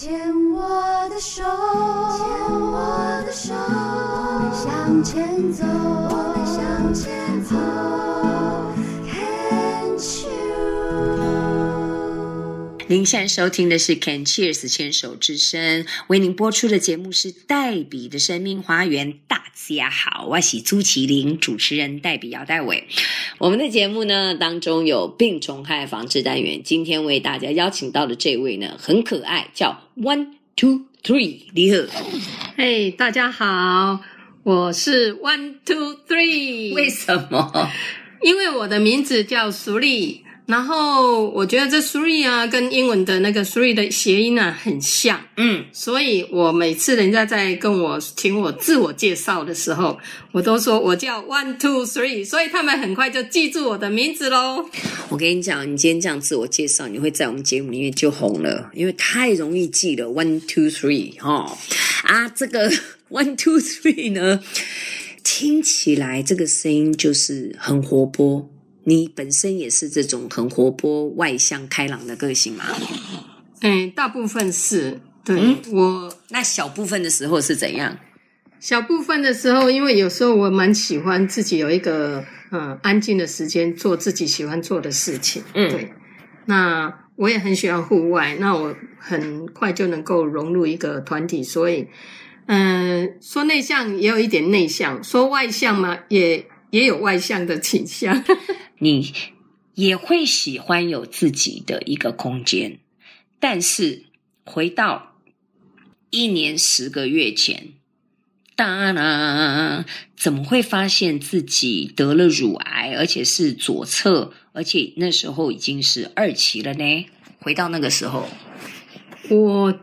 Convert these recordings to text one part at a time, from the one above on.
牵我的手，牵我的手，我们向前走，您现在收听的是 Can Cheers 牵手之声，为您播出的节目是黛比的生命花园。大家好，我是朱麒麟，主持人黛比姚黛伟。我们的节目呢当中有病虫害防治单元，今天为大家邀请到的这位呢很可爱，叫 One Two Three。你好，嘿，hey, 大家好，我是 One Two Three。为什么？因为我的名字叫苏丽。然后我觉得这 three 啊，跟英文的那个 three 的谐音啊很像，嗯，所以我每次人家在跟我请我自我介绍的时候，我都说我叫 one two three，所以他们很快就记住我的名字喽。我跟你讲，你今天这样自我介绍，你会在我们节目里面就红了，因为太容易记了 one two three 哈啊，这个 one two three 呢，听起来这个声音就是很活泼。你本身也是这种很活泼、外向、开朗的个性吗？嗯，大部分是。对，嗯、我那小部分的时候是怎样？小部分的时候，因为有时候我蛮喜欢自己有一个嗯安静的时间，做自己喜欢做的事情。嗯，对。那我也很喜欢户外，那我很快就能够融入一个团体，所以嗯，说内向也有一点内向，说外向嘛，也也有外向的倾向。你也会喜欢有自己的一个空间，但是回到一年十个月前，当然怎么会发现自己得了乳癌，而且是左侧，而且那时候已经是二期了呢？回到那个时候，我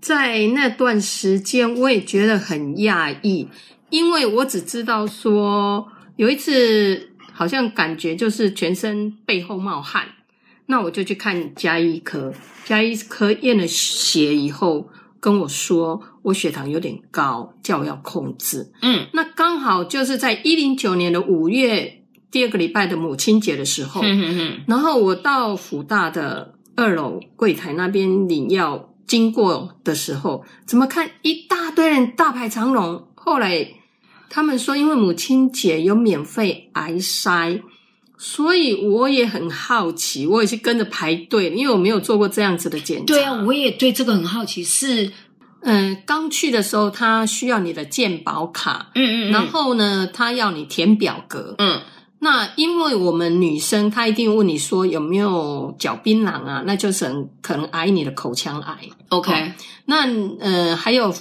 在那段时间我也觉得很讶异，因为我只知道说有一次。好像感觉就是全身背后冒汗，那我就去看家医科，家医科验了血以后跟我说我血糖有点高，叫我要控制。嗯，那刚好就是在一零九年的五月第二个礼拜的母亲节的时候，嗯哼哼，然后我到辅大的二楼柜台那边领药，经过的时候，怎么看一大堆人大排长龙，后来。他们说，因为母亲节有免费癌筛，所以我也很好奇，我也是跟着排队，因为我没有做过这样子的检查。对啊，我也对这个很好奇。是，嗯，刚去的时候，他需要你的健保卡，嗯，嗯嗯，然后呢，他要你填表格，嗯，那因为我们女生，他一定问你说有没有嚼槟榔啊，那就是很可能癌你的口腔癌。OK，哦，那呃还有。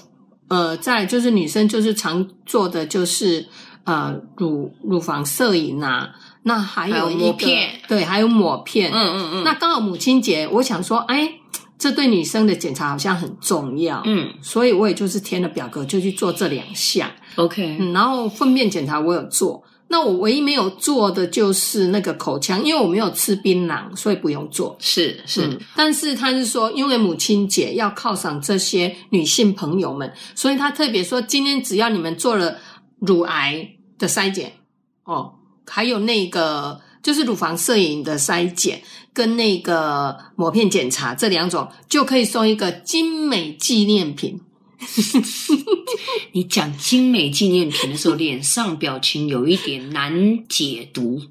呃，再就是女生就是常做的就是呃乳乳房摄影啊，那还有一片，对，还有抹片，嗯嗯嗯。那刚好母亲节，我想说，哎，这对女生的检查好像很重要，嗯，所以我也就是填了表格就去做这两项，OK，嗯，然后粪便检查我有做。那我唯一没有做的就是那个口腔，因为我没有吃槟榔，所以不用做。是是，嗯、但是他是说，因为母亲节要犒赏这些女性朋友们，所以他特别说，今天只要你们做了乳癌的筛检哦，还有那个就是乳房摄影的筛检跟那个抹片检查这两种，就可以送一个精美纪念品。你讲精美纪念品的时候，脸上表情有一点难解读。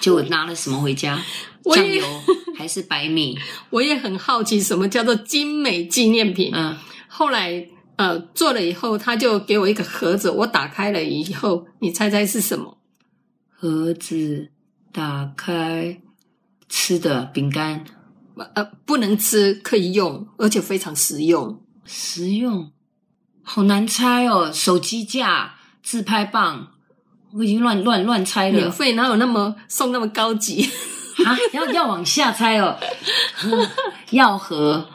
就拿了什么回家？酱油 还是白米？我也很好奇，什么叫做精美纪念品？嗯，后来呃做了以后，他就给我一个盒子，我打开了以后，你猜猜是什么？盒子打开，吃的饼干？呃，不能吃，可以用，而且非常实用。实用。好难猜哦，手机架、自拍棒，我已经乱乱乱猜了。免费哪有那么送那么高级 啊？要要往下猜哦。药盒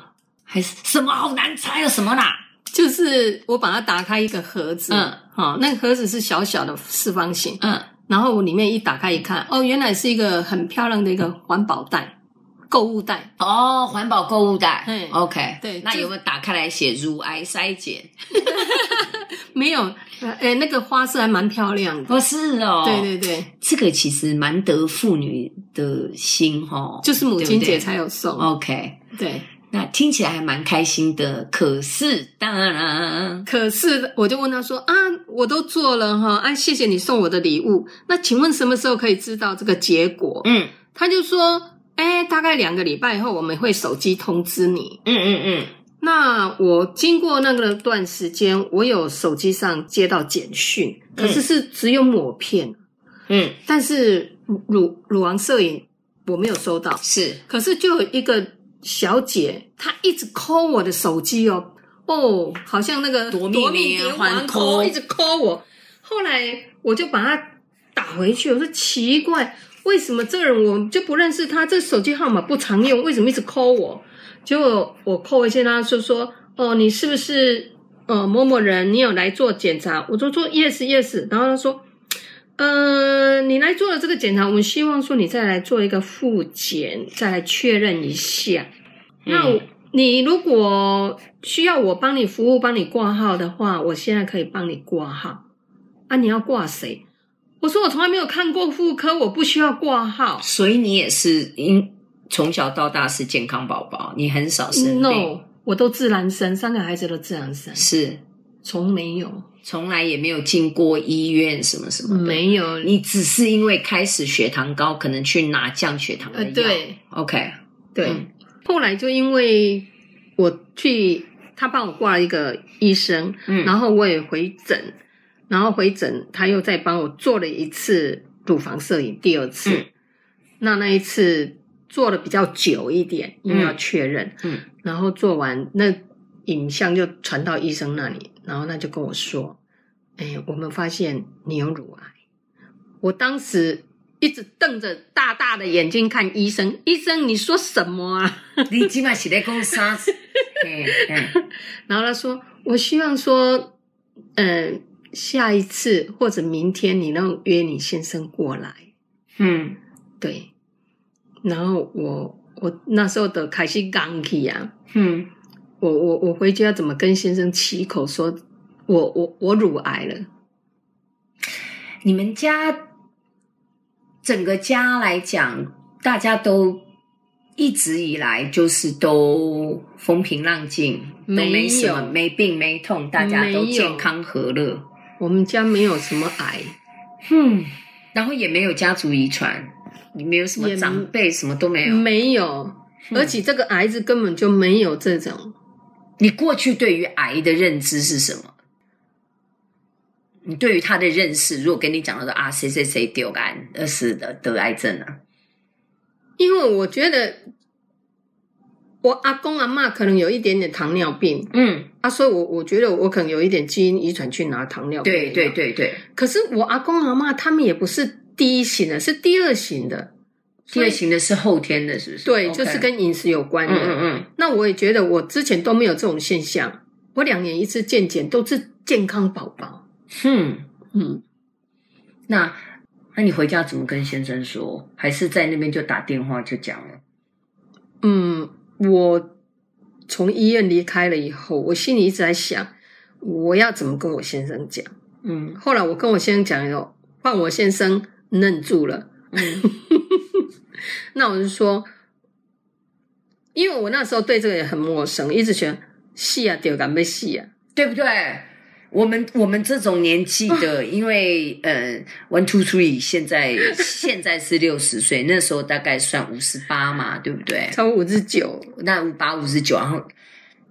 还是什么？好难猜哦，什么啦？就是我把它打开一个盒子，嗯，好，那个盒子是小小的四方形，嗯，然后我里面一打开一看，哦，原来是一个很漂亮的一个环保袋。购物袋哦，环保购物袋。嗯，OK，对，那有没有打开来写乳癌筛检？没有，诶那个花色还蛮漂亮的。不是哦，对对对，这个其实蛮得妇女的心哈，就是母亲节才有送。OK，对，那听起来还蛮开心的。可是当然，可是我就问他说啊，我都做了哈，啊，谢谢你送我的礼物。那请问什么时候可以知道这个结果？嗯，他就说，哎，大概两个礼拜以后我们会手机通知你。嗯嗯嗯。那我经过那个段时间，我有手机上接到简讯，可是是只有抹片。嗯，但是乳乳房摄影我没有收到。是，可是就有一个。小姐，她一直 call 我的手机哦，哦，好像那个夺命连环 call，一直 call 我。后来我就把它打回去，我说奇怪，为什么这个人我就不认识他？这手机号码不常用，为什么一直 call 我？结果我 call 一下，他就说：“哦，你是不是呃某某人？你有来做检查？”我就说：“Yes, yes。”然后他说：“呃，你来做了这个检查，我们希望说你再来做一个复检，再来确认一下。嗯、那你如果需要我帮你服务、帮你挂号的话，我现在可以帮你挂号。啊，你要挂谁？我说我从来没有看过妇科，我不需要挂号。所以你也是因从小到大是健康宝宝，你很少生病。No，我都自然生，三个孩子都自然生，是从没有。从来也没有进过医院，什么什么的没有。你只是因为开始血糖高，可能去拿降血糖的药。呃、对，OK，对、嗯。后来就因为我去，他帮我挂了一个医生，嗯，然后我也回诊，然后回诊他又再帮我做了一次乳房摄影，第二次。嗯、那那一次做的比较久一点，因为要确认，嗯，然后做完那影像就传到医生那里，然后他就跟我说。哎，我们发现你有乳癌。我当时一直瞪着大大的眼睛看医生，医生你说什么啊？你今晚是在讲啥？然后他说：“我希望说，嗯、呃，下一次或者明天你能约你先生过来。”嗯，对。然后我我那时候的开始刚起啊，嗯，我我我回家怎么跟先生起口说？我我我乳癌了，你们家整个家来讲，大家都一直以来就是都风平浪静，都没什么没病没痛，大家都健康和乐。我们家没有什么癌，嗯，然后也没有家族遗传，你没有什么长辈，什么都没有，没有，而且这个癌子根本就没有这种。你过去对于癌的认知是什么？你对于他的认识，如果跟你讲的说啊，谁谁谁丢癌，而是的得癌症啊？因为我觉得我阿公阿妈可能有一点点糖尿病，嗯，啊，所以我我觉得我可能有一点基因遗传去拿糖尿病。对对对对。可是我阿公阿妈他们也不是第一型的，是第二型的。第二型的是后天的，是不是？对，就是跟饮食有关的。嗯嗯嗯。那我也觉得我之前都没有这种现象，我两年一次健检都是健康宝宝。嗯嗯，那那你回家怎么跟先生说？还是在那边就打电话就讲了？嗯，我从医院离开了以后，我心里一直在想，我要怎么跟我先生讲？嗯，后来我跟我先生讲以后，换我先生愣住了。嗯，那我就说，因为我那时候对这个也很陌生，一直觉得戏啊，丢敢被戏啊，对不对？我们我们这种年纪的，因为呃，one two three 现在 现在是六十岁，那时候大概算五十八嘛，对不对？超五十九，那五八五十九，然后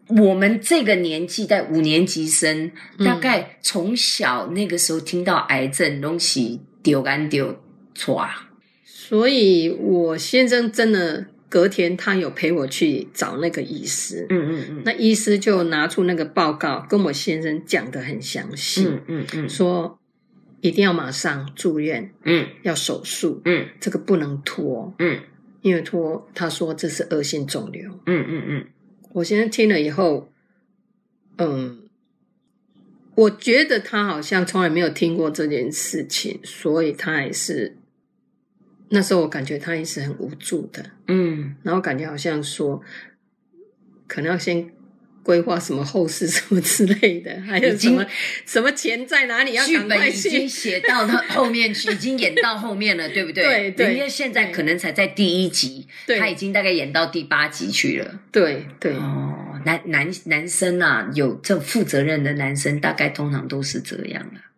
我们这个年纪在五年级生，大概从小那个时候听到癌症东西丢干丢错啊，所以我先生真的。隔天，他有陪我去找那个医师。嗯嗯嗯，那医师就拿出那个报告，跟我先生讲的很详细。嗯嗯嗯，说一定要马上住院。嗯，要手术。嗯，这个不能拖。嗯，因为拖，他说这是恶性肿瘤。嗯嗯嗯，我先生听了以后，嗯，我觉得他好像从来没有听过这件事情，所以他还是。那时候我感觉他也是很无助的，嗯，然后感觉好像说，可能要先规划什么后事 什么之类的，还有什么什么钱在哪里要赶快去，剧本已经写到他后面去，已经演到后面了，对不对？对 对，因为现在可能才在第一集，他已经大概演到第八集去了。对对哦，男男男生啊，有这负责任的男生，大概通常都是这样啊。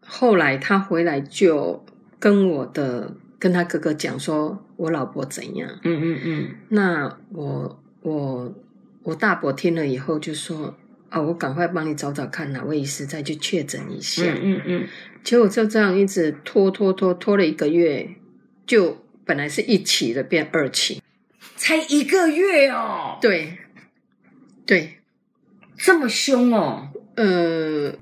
后来他回来就跟我的跟他哥哥讲说，我老婆怎样？嗯嗯嗯。那我我我大伯听了以后就说啊，我赶快帮你找找看哪位医师再去确诊一下。嗯嗯嗯。结果就这样一直拖拖拖拖了一个月，就本来是一期的变二期，才一个月哦。对对，这么凶哦。呃，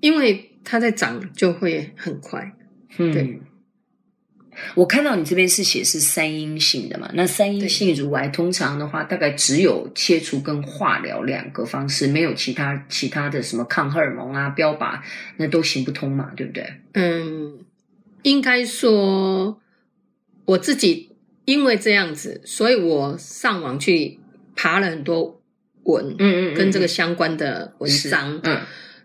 因为。它在长就会很快，嗯，对。我看到你这边是写是三阴性的嘛？那三阴性乳癌通常的话，大概只有切除跟化疗两个方式，没有其他其他的什么抗荷尔蒙啊、标靶，那都行不通嘛，对不对？嗯，应该说我自己因为这样子，所以我上网去爬了很多文，嗯嗯，跟这个相关的文章，嗯。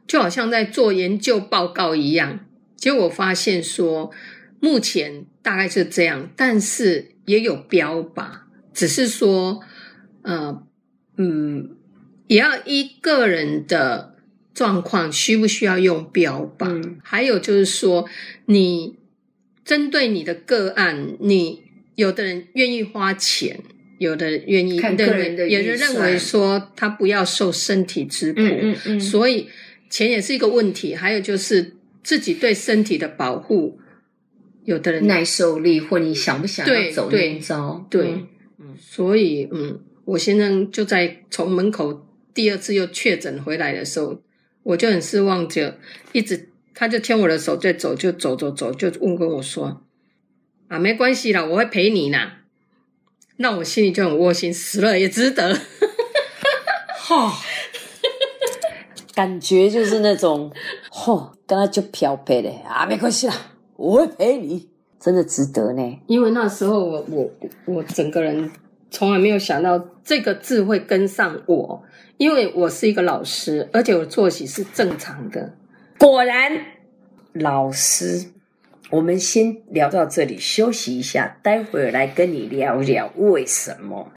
就好像在做研究报告一样，结果我发现说，目前大概是这样，但是也有标靶，只是说，呃，嗯，也要依个人的状况，需不需要用标靶？嗯，还有就是说，你针对你的个案，你有的人愿意花钱，有的人愿意看个人的，有人认为说他不要受身体之苦，嗯嗯嗯，所以。钱也是一个问题，还有就是自己对身体的保护，有的人耐受力，或你想不想要走那招？对，对嗯，所以嗯，我先生就在从门口第二次又确诊回来的时候，我就很失望，就一直他就牵我的手在走，就走走走，就问跟我说啊，没关系啦，我会陪你啦。那我心里就很窝心，死了也值得。哈。感觉就是那种，吼，刚刚就漂白的啊，没关系啦，我会陪你，真的值得呢。因为那时候我我我整个人从来没有想到这个字会跟上我，因为我是一个老师，而且我作息是正常的。果然，老师，我们先聊到这里，休息一下，待会儿来跟你聊聊为什么。